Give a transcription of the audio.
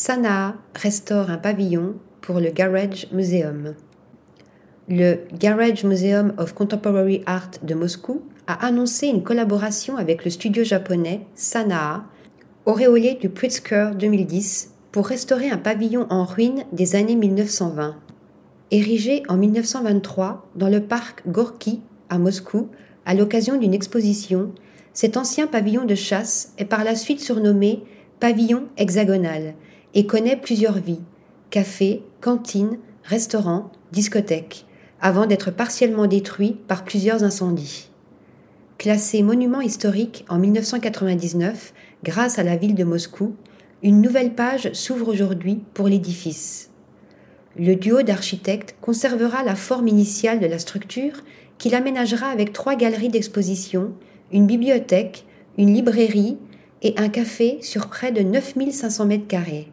Sanaa restaure un pavillon pour le Garage Museum. Le Garage Museum of Contemporary Art de Moscou a annoncé une collaboration avec le studio japonais Sanaa, auréolé du Pritzker 2010, pour restaurer un pavillon en ruine des années 1920. Érigé en 1923 dans le parc Gorky à Moscou à l'occasion d'une exposition, cet ancien pavillon de chasse est par la suite surnommé pavillon hexagonal et connaît plusieurs vies café, cantine, restaurant, discothèque, avant d'être partiellement détruit par plusieurs incendies. Classé monument historique en 1999 grâce à la ville de Moscou, une nouvelle page s'ouvre aujourd'hui pour l'édifice. Le duo d'architectes conservera la forme initiale de la structure qu'il aménagera avec trois galeries d'exposition, une bibliothèque, une librairie et un café sur près de 9500 mètres carrés.